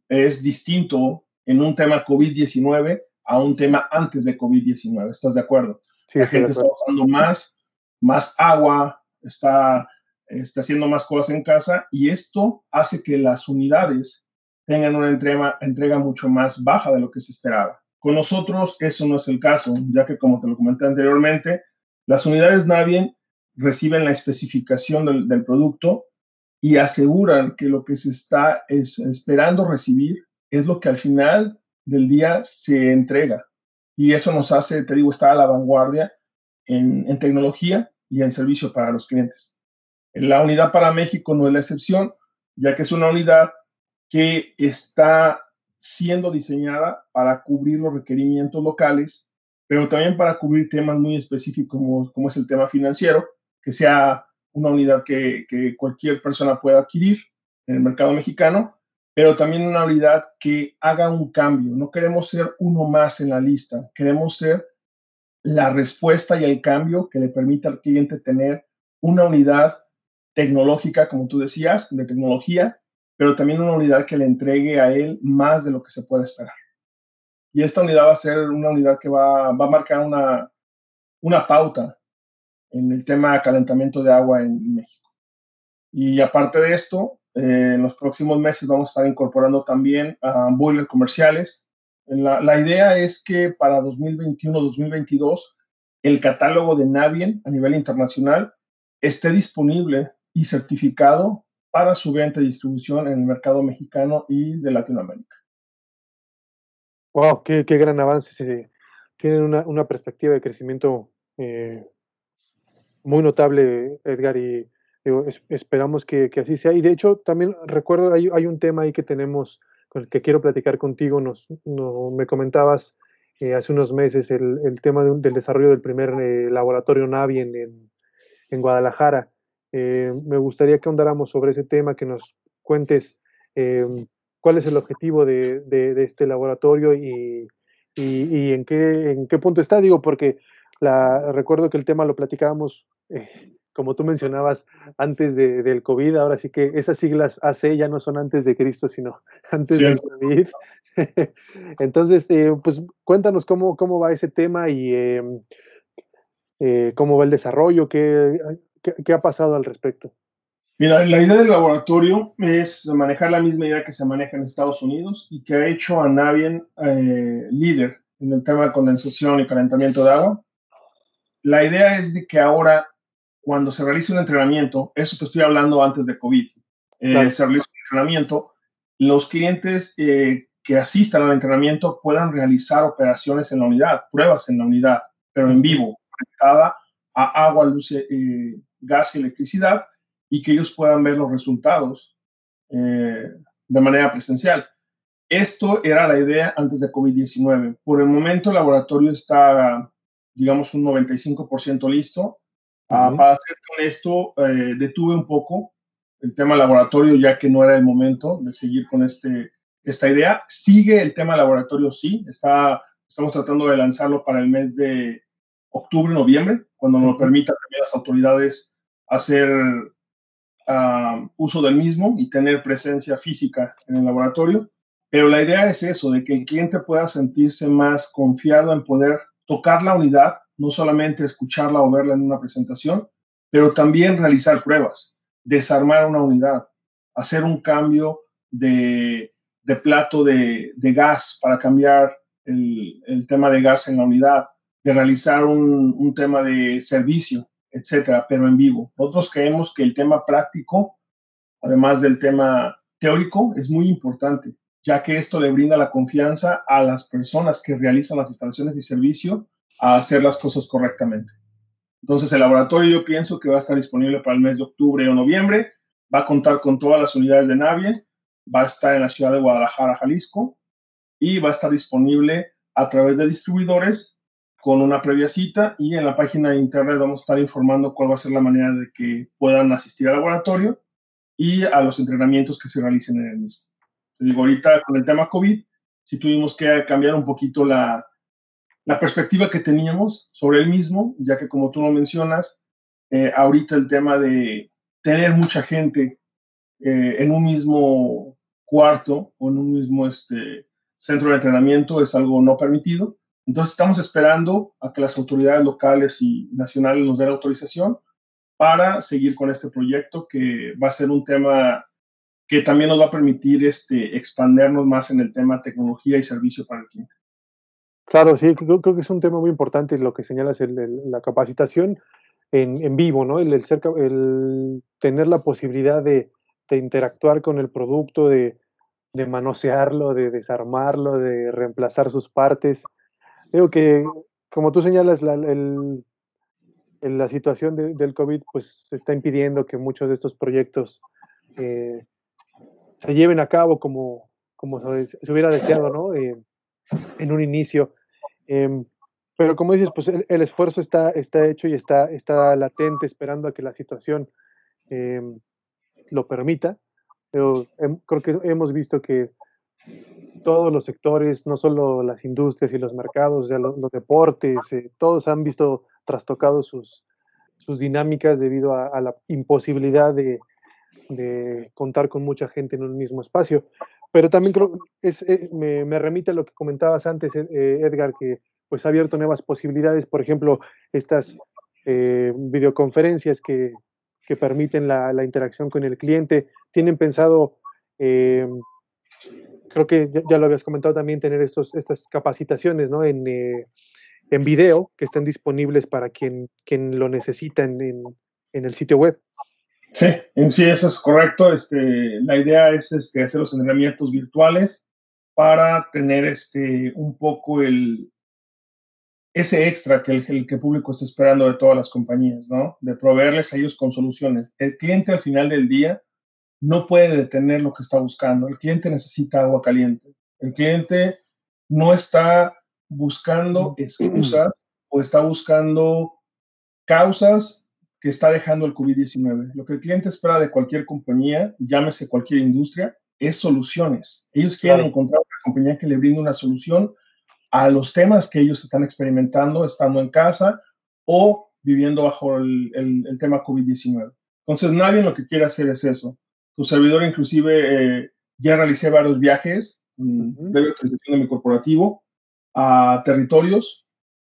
es distinto en un tema COVID-19 a un tema antes de COVID-19. ¿Estás de acuerdo? la gente está usando más, más agua, está, está haciendo más cosas en casa y esto hace que las unidades tengan una entrega, entrega mucho más baja de lo que se esperaba. Con nosotros eso no es el caso, ya que como te lo comenté anteriormente, las unidades Navien reciben la especificación del, producto y aseguran que lo que se está esperando recibir es lo que al final del día se entrega. Y eso nos hace, te digo, estar a la vanguardia en, en tecnología y en servicio para los clientes. La unidad para México no es la excepción, ya que es una unidad que está siendo diseñada para cubrir los requerimientos locales, pero también para cubrir temas muy específicos como, es el tema financiero, que sea una unidad que, cualquier persona pueda adquirir en el mercado mexicano, pero también una unidad que haga un cambio. No queremos ser uno más en la lista, queremos ser la respuesta y el cambio que le permita al cliente tener una unidad tecnológica, como tú decías, de tecnología, pero también una unidad que le entregue a él más de lo que se puede esperar. Y esta unidad va a ser una unidad que va, va a marcar una, una pauta en el tema de calentamiento de agua en México. Y aparte de esto, eh, en los próximos meses vamos a estar incorporando también a boilers comerciales. La, la, idea es que para 2021-2022 el catálogo de Navien a nivel internacional esté disponible y certificado para su venta y distribución en el mercado mexicano y de Latinoamérica. ¡Wow! ¡Qué, qué gran avance! tienen una, una, perspectiva de crecimiento eh, muy notable, Edgar, y esperamos que, que, así sea. Y de hecho, también recuerdo, hay, hay, un tema ahí que tenemos, con el que quiero platicar contigo. Nos, no, me comentabas eh, hace unos meses el, el tema de, del desarrollo del primer eh, laboratorio Navi en, en, en Guadalajara. Eh, me gustaría que ahondáramos sobre ese tema, que nos cuentes eh, cuál es el objetivo de, de, este laboratorio y, y, y, en, qué, en qué punto está. Digo, porque la, recuerdo que el tema lo platicábamos, eh, como tú mencionabas, antes de, del COVID. Ahora sí que esas siglas AC ya no son antes de Cristo, sino antes del COVID. Entonces, pues cuéntanos cómo, cómo va ese tema y cómo va el desarrollo, qué, ¿Qué, ha pasado al respecto? Mira, la idea del laboratorio es manejar la misma idea que se maneja en Estados Unidos y que ha hecho a Navien eh, líder en el tema de condensación y calentamiento de agua. La idea es de que ahora, cuando se realice un entrenamiento, eso te estoy hablando antes de COVID, eh, se realiza un entrenamiento, los clientes eh, que asistan al entrenamiento puedan realizar operaciones en la unidad, pruebas en la unidad, pero en vivo, conectada a agua, luz, gas y electricidad y que ellos puedan ver los resultados eh, de manera presencial. Esto era la idea antes de COVID-19. Por el momento el laboratorio está, digamos, un 95% listo. Ah, para ser honesto, eh, detuve un poco el tema laboratorio ya que no era el momento de seguir con este, esta idea. Sigue el tema laboratorio, sí. Está, estamos tratando de lanzarlo para el mes de octubre, noviembre, cuando nos permita también las autoridades hacer uso del mismo y tener presencia física en el laboratorio. Pero la idea es eso, de que el cliente pueda sentirse más confiado en poder tocar la unidad, no solamente escucharla o verla en una presentación, pero también realizar pruebas, desarmar una unidad, hacer un cambio de, plato de, gas para cambiar el, tema de gas en la unidad, de realizar un tema de servicio, etcétera, pero en vivo. Nosotros creemos que el tema práctico, además del tema teórico, es muy importante ya que esto le brinda la confianza a las personas que realizan las instalaciones y servicio a hacer las cosas correctamente. Entonces, el laboratorio yo pienso que va a estar disponible para el mes de octubre o noviembre, va a contar con todas las unidades de Navien, va a estar en la ciudad de Guadalajara, Jalisco, y va a estar disponible a través de distribuidores con una previa cita y en la página de internet vamos a estar informando cuál va a ser la manera de que puedan asistir al laboratorio y a los entrenamientos que se realicen en el mismo digo, ahorita con el tema COVID, sí tuvimos que cambiar un poquito la, la perspectiva que teníamos sobre el mismo, ya que como tú lo mencionas, eh, ahorita el tema de tener mucha gente eh, en un mismo cuarto o en un mismo este, centro de entrenamiento es algo no permitido. Entonces estamos esperando a que las autoridades locales y nacionales nos den autorización para seguir con este proyecto que va a ser un tema que también nos va a permitir este, expandernos más en el tema tecnología y servicio para el cliente. Claro, sí, creo, que es un tema muy importante lo que señalas, el, la capacitación en, vivo, ¿no? El, el, tener la posibilidad de, interactuar con el producto, de manosearlo, de desarmarlo, de reemplazar sus partes. Digo que, como tú señalas, la, situación del COVID pues está impidiendo que muchos de estos proyectos eh, se lleven a cabo como, se, hubiera deseado, ¿no? Eh, en un inicio. Em, pero como dices, pues el, esfuerzo está, está hecho y está, está latente esperando a que la situación em, lo permita. Pero em, creo que hemos visto que todos los sectores, no solo las industrias y los mercados, los, deportes, eh, todos han visto trastocados sus, dinámicas debido a la imposibilidad de, contar con mucha gente en un mismo espacio. Pero también creo, es, eh, me, me, remite a lo que comentabas antes, eh, Edgar, que pues ha abierto nuevas posibilidades, por ejemplo, estas eh, videoconferencias que, que permiten la, la, interacción con el cliente. Tienen pensado, creo que ya, lo habías comentado también, tener estos, estas capacitaciones ¿no? en, en video que estén disponibles para quien, quien lo necesita en, en el sitio web. Sí, sí, eso es correcto. Este, la idea es este, hacer los entrenamientos virtuales para tener este, un poco el, ese extra que el, el, que público está esperando de todas las compañías, ¿no? De proveerles a ellos con soluciones. El cliente al final del día no puede detener lo que está buscando. El cliente necesita agua caliente. El cliente no está buscando excusas o está buscando causas que está dejando el COVID-19. Lo que el cliente espera de cualquier compañía, llámese cualquier industria, es soluciones. Ellos quieren encontrar una compañía que le brinde una solución a los temas que ellos están experimentando estando en casa o viviendo bajo el, el, tema COVID-19. Entonces, nadie lo que quiere hacer es eso. Tu servidor, inclusive, eh, ya realicé varios viajes uh de autorización de mi corporativo a territorios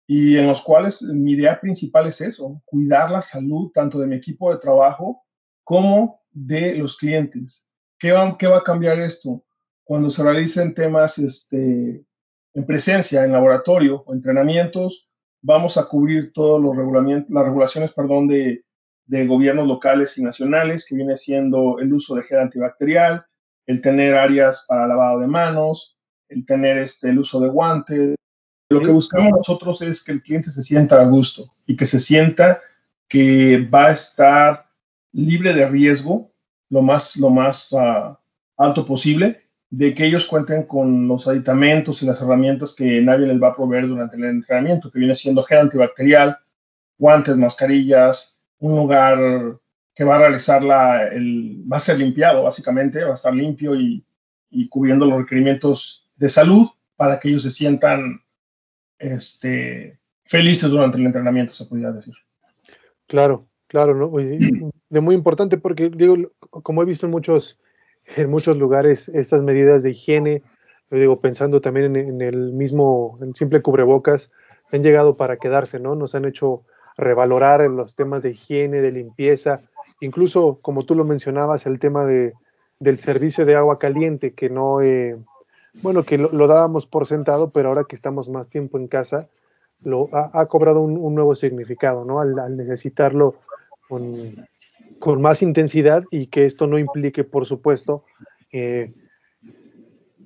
y en los cuales mi idea principal es eso, cuidar la salud tanto de mi equipo de trabajo como de los clientes. ¿Qué va, qué va a cambiar esto? Cuando se realicen temas este, en presencia, en laboratorio o entrenamientos, vamos a cubrir todos los regulamientos, las regulaciones perdón, de, de gobiernos locales y nacionales, que viene siendo el uso de gel antibacterial, el tener áreas para lavado de manos, el tener este, el uso de guantes, lo que buscamos nosotros es que el cliente se sienta a gusto y que se sienta que va a estar libre de riesgo lo más, lo más uh, alto posible, de que ellos cuenten con los aditamentos y las herramientas que nadie les va a proveer durante el entrenamiento, que viene siendo gel antibacterial, guantes, mascarillas, un lugar que va a realizar la, el, va a ser limpiado básicamente, va a estar limpio y, y cubriendo los requerimientos de salud para que ellos se sientan este, felices durante el entrenamiento, se podría decir. Claro, claro, ¿no? de muy importante porque, digo, como he visto en muchos, en muchos lugares, estas medidas de higiene, digo, pensando también en, el mismo, en simple cubrebocas, han llegado para quedarse, ¿no? Nos han hecho revalorar los temas de higiene, de limpieza, incluso, como tú lo mencionabas, el tema de, del servicio de agua caliente, que no, eh, bueno, que lo, dábamos por sentado, pero ahora que estamos más tiempo en casa, lo ha, cobrado un, nuevo significado, ¿no? Al, necesitarlo con, con, más intensidad y que esto no implique, por supuesto, eh,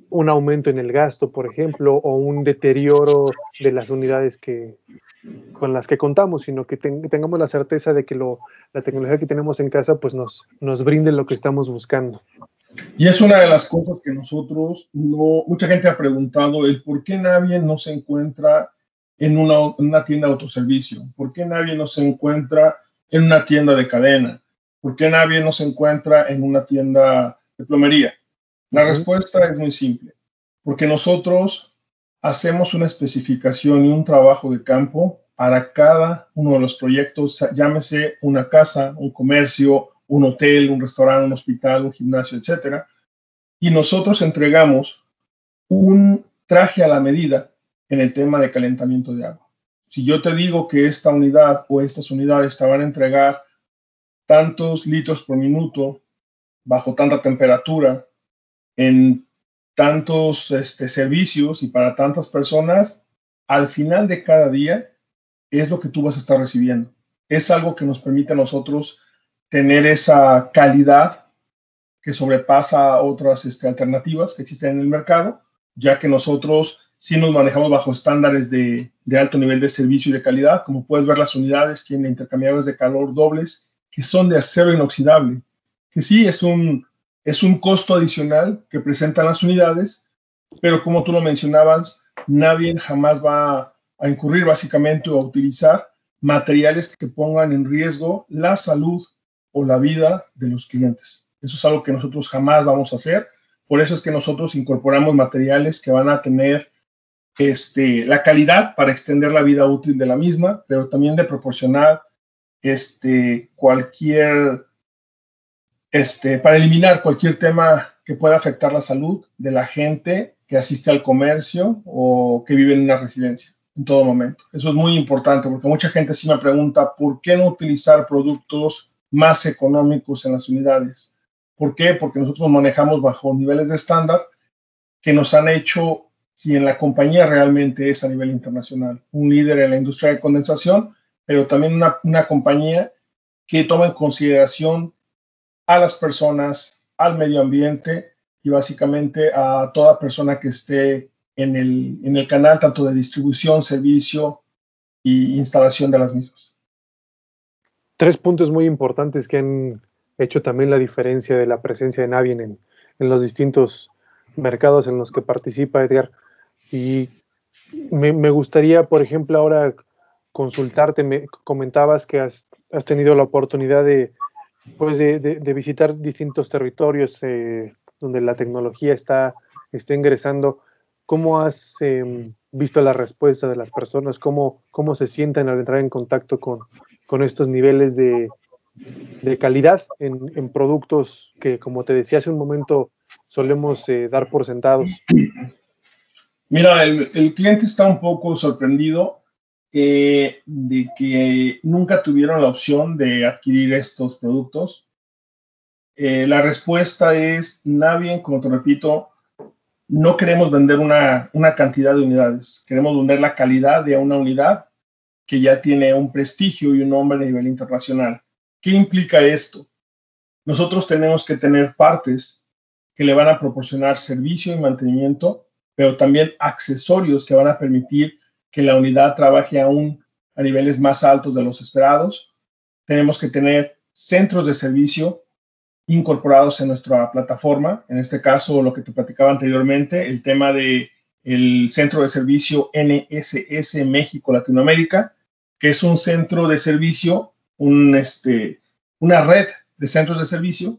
un aumento en el gasto, por ejemplo, o un deterioro de las unidades que, con las que contamos, sino que tengamos la certeza de que lo, la tecnología que tenemos en casa pues nos, nos brinde lo que estamos buscando. Y es una de las cosas que nosotros, no, mucha gente ha preguntado, el por qué nadie no se encuentra en una, una tienda de autoservicio, por qué nadie no se encuentra en una tienda de cadena, por qué nadie no se encuentra en una tienda de plomería. La respuesta es muy simple, porque nosotros hacemos una especificación y un trabajo de campo para cada uno de los proyectos, llámese una casa, un comercio, un hotel, un restaurante, un hospital, un gimnasio, etcétera, y nosotros entregamos un traje a la medida en el tema de calentamiento de agua. Si yo te digo que esta unidad o estas unidades te van a entregar tantos litros por minuto bajo tanta temperatura en tantos este, servicios y para tantas personas, al final de cada día es lo que tú vas a estar recibiendo. Es algo que nos permite a nosotros tener esa calidad que sobrepasa otras este, alternativas que existen en el mercado, ya que nosotros sí nos manejamos bajo estándares de, de, alto nivel de servicio y de calidad. Como puedes ver, las unidades tienen intercambiadores de calor dobles que son de acero inoxidable, que sí es un, es un costo adicional que presentan las unidades, pero como tú lo mencionabas, nadie jamás va a incurrir básicamente o a utilizar materiales que pongan en riesgo la salud o la vida de los clientes. Eso es algo que nosotros jamás vamos a hacer. Por eso es que nosotros incorporamos materiales que van a tener este, la calidad para extender la vida útil de la misma, pero también de proporcionar este, cualquier este, para eliminar cualquier tema que pueda afectar la salud de la gente que asiste al comercio o que vive en una residencia en todo momento. Eso es muy importante porque mucha gente sí me pregunta por qué no utilizar productos más económicos en las unidades. ¿Por qué? Porque nosotros manejamos bajo niveles de estándar que nos han hecho quien la compañía realmente es a nivel internacional, un líder en la industria de condensación, pero también una, una compañía que toma en consideración a las personas, al medio ambiente y básicamente a toda persona que esté en el, en el canal, tanto de distribución, servicio e instalación de las mismas. Tres puntos muy importantes que han hecho también la diferencia de la presencia de Navien en, en los distintos mercados en los que participa Edgar. Y me, me, gustaría, por ejemplo, ahora consultarte, me comentabas que has tenido la oportunidad de, pues de, visitar distintos territorios eh, donde la tecnología está, está ingresando. ¿Cómo has em, visto la respuesta de las personas? ¿Cómo, cómo se sienten al entrar en contacto con, con estos niveles de, de calidad en, en, productos que, como te decía hace un momento, solemos eh, dar por sentados? Mira, el, el cliente está un poco sorprendido de que nunca tuvieron la opción de adquirir estos productos? Eh, la respuesta es, nadie, como te repito, no queremos vender una, una cantidad de unidades, queremos vender la calidad de una unidad que ya tiene un prestigio y un nombre a nivel internacional. ¿Qué implica esto? Nosotros tenemos que tener partes que le van a proporcionar servicio y mantenimiento, pero también accesorios que van a permitir que la unidad trabaje aún a niveles más altos de los esperados. Tenemos que tener centros de servicio incorporados en nuestra plataforma. En este caso, lo que te platicaba anteriormente, el tema de el Centro de Servicio NSS México Latinoamérica, que es un centro de servicio, este, una red de centros de servicio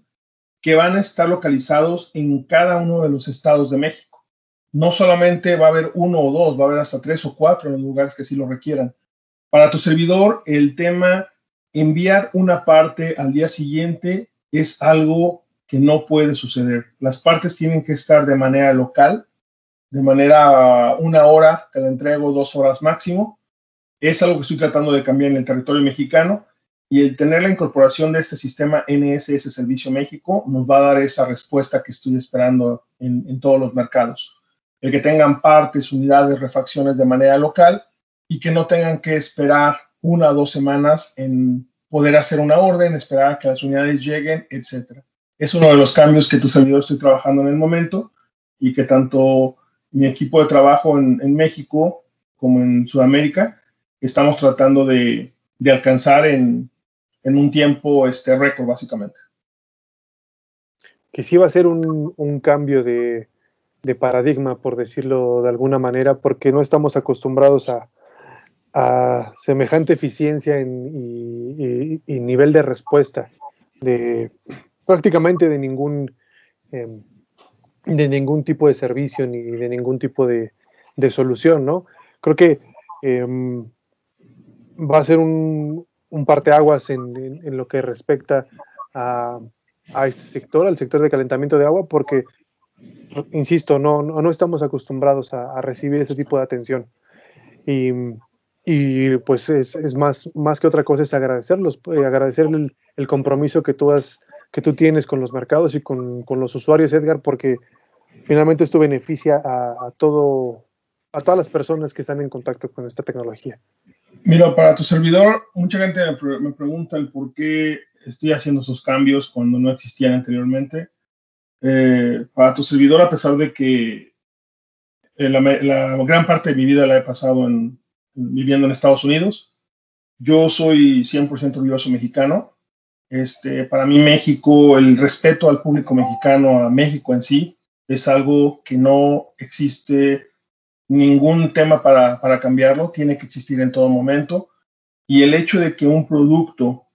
que van a estar localizados en cada uno de los estados de México. No solamente va a haber uno o dos, va a haber hasta tres o cuatro en los lugares que sí lo requieran. Para tu servidor, el tema enviar una parte al día siguiente es algo que no puede suceder. Las partes tienen que estar de manera local, de manera una hora, te la entrego dos horas máximo. Es algo que estoy tratando de cambiar en el territorio mexicano y el tener la incorporación de este sistema NSS Servicio México nos va a dar esa respuesta que estoy esperando en todos los mercados. El que tengan partes, unidades, refacciones de manera local y que no tengan que esperar una o dos semanas en poder hacer una orden, esperar a que las unidades lleguen, etcétera. Es uno de los cambios que tu servidor estoy trabajando en el momento y que tanto mi equipo de trabajo en, México como en Sudamérica estamos tratando de, alcanzar en, un tiempo este récord, básicamente. Que sí va a ser un, cambio de, paradigma, por decirlo de alguna manera, porque no estamos acostumbrados a, a semejante eficiencia y, nivel de respuesta de prácticamente de ningún em, de ningún tipo de servicio ni de ningún tipo de, solución, ¿no? Creo que em, va a ser un, un parteaguas en, en, lo que respecta a, este sector, al sector de calentamiento de agua, porque, insisto, no, no, estamos acostumbrados a, a, recibir ese tipo de atención. Y, y pues es, es, más, más que otra cosa es agradecerlos, eh, agradecer el, compromiso que tú, has, que tú tienes con los mercados y con, con los usuarios, Edgar, porque finalmente esto beneficia a, todo, a todas las personas que están en contacto con esta tecnología. Mira, para tu servidor, mucha gente me, pregunta el por qué estoy haciendo esos cambios cuando no existían anteriormente. Eh, para tu servidor, a pesar de que eh, la, la, gran parte de mi vida la he pasado en, viviendo en Estados Unidos. Yo soy 100% orgulloso mexicano. Este, para mí México, el respeto al público mexicano, a México en sí, es algo que no existe ningún tema para, para cambiarlo, tiene que existir en todo momento. Y el hecho de que un producto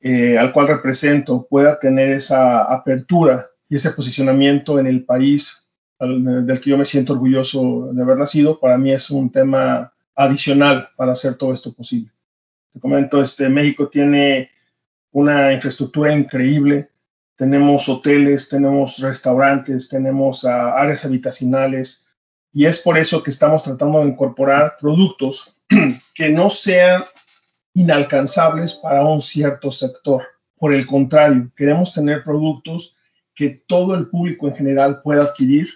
eh, al cual represento pueda tener esa apertura y ese posicionamiento en el país del que yo me siento orgulloso de haber nacido, para mí es un tema adicional para hacer todo esto posible. Te comento, este, México tiene una infraestructura increíble, tenemos hoteles, tenemos restaurantes, tenemos ah, áreas habitacionales y es por eso que estamos tratando de incorporar productos que no sean inalcanzables para un cierto sector. Por el contrario, queremos tener productos que todo el público en general pueda adquirir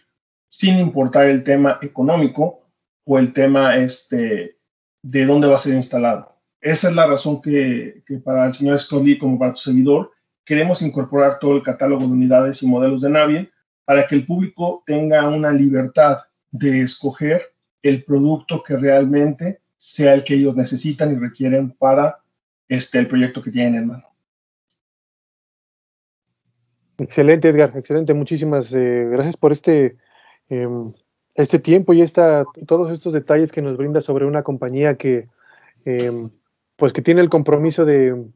sin importar el tema económico o el tema este, de dónde va a ser instalado. Esa es la razón que, para el señor Scotty como para tu servidor queremos incorporar todo el catálogo de unidades y modelos de Navien para que el público tenga una libertad de escoger el producto que realmente sea el que ellos necesitan y requieren para este, el proyecto que tienen en mano. Excelente, Edgar, excelente. Muchísimas eh, gracias por este em, este tiempo y esta, todos estos detalles que nos brinda sobre una compañía que, em, pues que tiene el compromiso de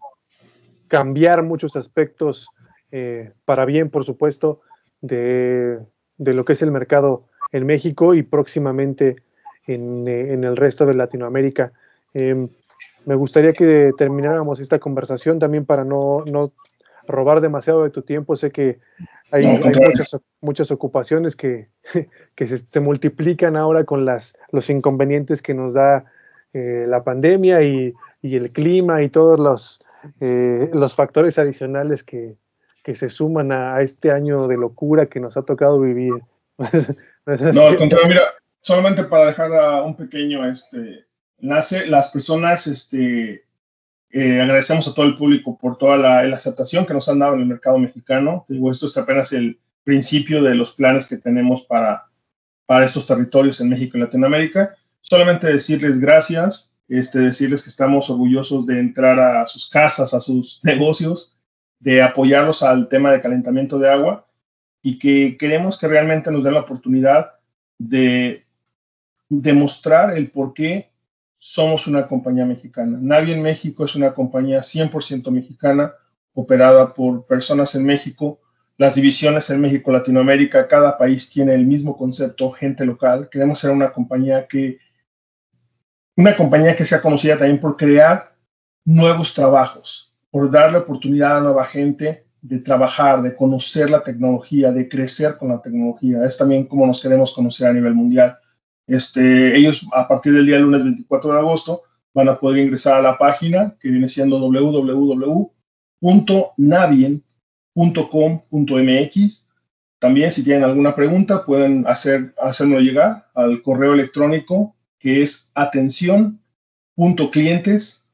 cambiar muchos aspectos eh, para bien, por supuesto, de, lo que es el mercado en México y próximamente en, el resto de Latinoamérica. Em, me gustaría que termináramos esta conversación también para no, no robar demasiado de tu tiempo. Sé que hay, muchas, muchas, ocupaciones que, que se, multiplican ahora con las, los inconvenientes que nos da eh, la pandemia y, y, el clima y todos los, eh, los factores adicionales que, que se suman a, este año de locura que nos ha tocado vivir. no, al contrario, mira, solamente para dejar un pequeño, este, nace, las personas, este, eh, agradecemos a todo el público por toda la, aceptación que nos han dado en el mercado mexicano. Digo, esto es apenas el principio de los planes que tenemos para, para estos territorios en México y Latinoamérica. Solamente decirles gracias, este, decirles que estamos orgullosos de entrar a sus casas, a sus negocios, de apoyarlos al tema de calentamiento de agua y que queremos que realmente nos den la oportunidad de demostrar el por qué somos una compañía mexicana. Navi en México es una compañía 100% mexicana, operada por personas en México. Las divisiones en México, Latinoamérica, cada país tiene el mismo concepto, gente local. Queremos ser una compañía que, una compañía que sea conocida también por crear nuevos trabajos, por darle oportunidad a nueva gente de trabajar, de conocer la tecnología, de crecer con la tecnología. Es también como nos queremos conocer a nivel mundial. Este, ellos a partir del día lunes 24 de agosto van a poder ingresar a la página que viene siendo www.navien.com.mx. También si tienen alguna pregunta pueden hacer, llegar al correo electrónico que es atención.clientes.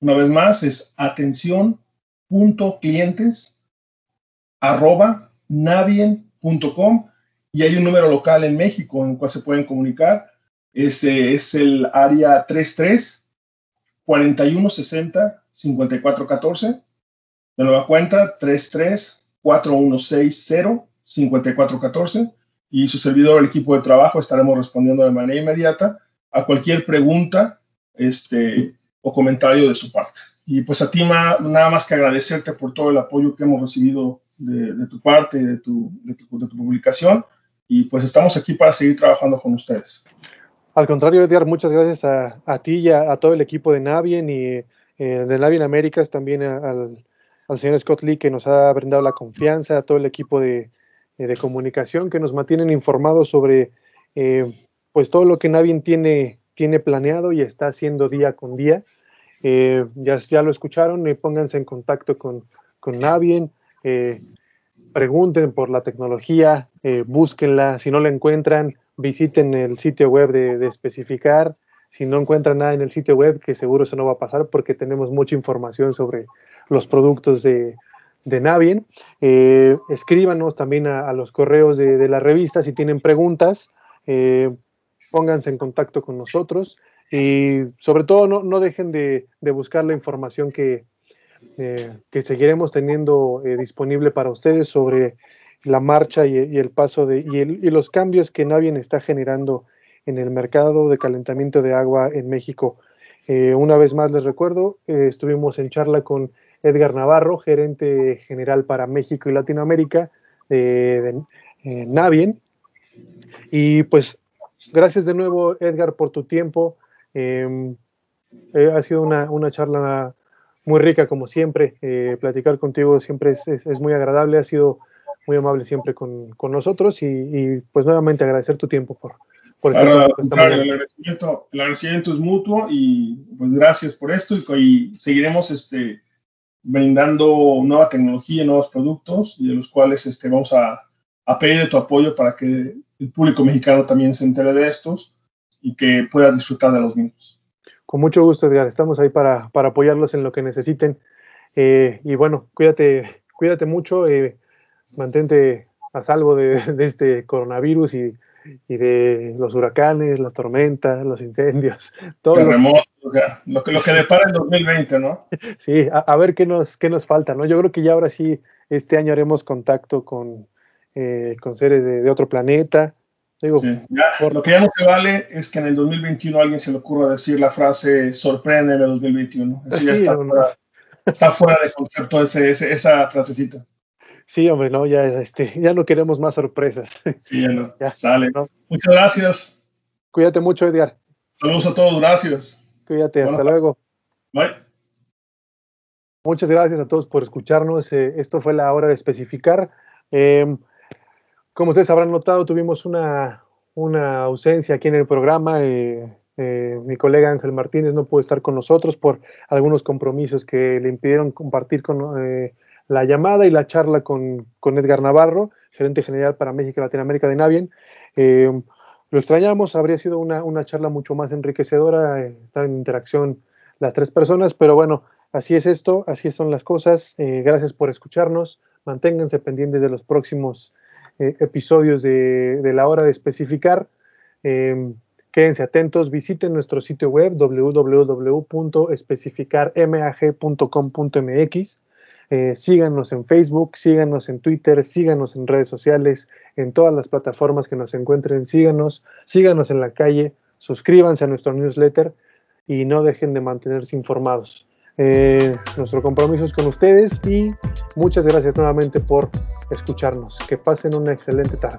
Una vez más, es atención.clientes y hay un número local en México en el cual se pueden comunicar. Ese es el área 33 4160 5414. De nueva cuenta, 33 4160 5414 y su servidor, el equipo de trabajo, estaremos respondiendo de manera inmediata a cualquier pregunta este, o comentario de su parte. Y pues a ti nada más que agradecerte por todo el apoyo que hemos recibido de, tu parte, de tu, de tu, de tu publicación. Y pues estamos aquí para seguir trabajando con ustedes. Al contrario, Edgar, muchas gracias a, a ti y a, todo el equipo de Navien y eh, de Navien Américas, también al, al, señor Scott Lee que nos ha brindado la confianza, a todo el equipo de, de comunicación que nos mantienen informados sobre eh, pues todo lo que Navien tiene, tiene planeado y está haciendo día con día. Eh, ya, ya lo escucharon, eh, pónganse en contacto con, con Navien, eh, pregunten por la tecnología, búsquenla, si no la encuentran, visiten el sitio web de, especificar, si no encuentran nada en el sitio web, que seguro eso no va a pasar porque tenemos mucha información sobre los productos de, Navien. escríbanos también a, los correos de, la revista. Si tienen preguntas pónganse en contacto con nosotros. Y sobre todo no, dejen de, de, buscar la información que, eh, que seguiremos teniendo eh, disponible para ustedes sobre la marcha y, el paso de, y, los cambios que Navien está generando en el mercado de calentamiento de agua en México. Eh, una vez más les recuerdo, estuvimos en charla con Edgar Navarro, gerente general para México y Latinoamérica de, Navien. Y pues gracias de nuevo, Edgar, por tu tiempo. Eh, ha sido una, una, charla muy rica, como siempre. Eh, platicar contigo siempre es, es, es, muy agradable. Ha sido muy amable siempre con, con nosotros y, y, pues nuevamente agradecer tu tiempo por, por estar Ahora, claro, el, agradecimiento, el, agradecimiento, es mutuo y pues gracias por esto y, y seguiremos este, brindando nueva tecnología, nuevos productos y de los cuales este, vamos a, a pedir de tu apoyo para que el público mexicano también se entere de estos y que pueda disfrutar de los mismos. Con mucho gusto, Edgar. Estamos ahí para, para apoyarlos en lo que necesiten. Eh, y bueno, cuídate, cuídate mucho, eh, mantente a salvo de, de este coronavirus y, y, de los huracanes, las tormentas, los incendios, todo. Terremotos, lo, lo, que, lo que depara el 2020, ¿no? Sí, a, a, ver qué nos, qué nos falta, ¿no? Yo creo que ya ahora sí, este año haremos contacto con, eh, con seres de, de, otro planeta. Digo, sí, ya, por... Lo que ya no te vale es que en el 2021 alguien se le ocurra decir la frase sorprende en el 2021. Eso sí, ya está, no, fuera, está, fuera, de concepto ese, ese, esa frasecita. Sí, hombre, no, ya, este, ya no queremos más sorpresas. Sí, ya no. ya, Dale. No. Muchas gracias. Cuídate mucho, Edgar. Saludos a todos, gracias. Cuídate, bueno, hasta luego. Bye. Muchas gracias a todos por escucharnos. Eh, esto fue la hora de especificar. Eh, como ustedes habrán notado, tuvimos una, una ausencia aquí en el programa. Eh, eh, mi colega Ángel Martínez no pudo estar con nosotros por algunos compromisos que le impidieron compartir con eh, la llamada y la charla con, con, Edgar Navarro, gerente general para México y Latinoamérica de Navien. Lo extrañamos, habría sido una, una charla mucho más enriquecedora, estar en interacción las tres personas, pero bueno, así es esto, así son las cosas. Gracias por escucharnos, manténganse pendientes de los próximos eh, episodios de, la hora de especificar. Eh, Quédense atentos, visiten nuestro sitio web www.especificarmag.com.mx. Eh, síganos en Facebook, síganos en Twitter, síganos en redes sociales, en todas las plataformas que nos encuentren, síganos, síganos en la calle, suscríbanse a nuestro newsletter y no dejen de mantenerse informados. Eh, nuestro compromiso es con ustedes y muchas gracias nuevamente por escucharnos. Que pasen una excelente tarde.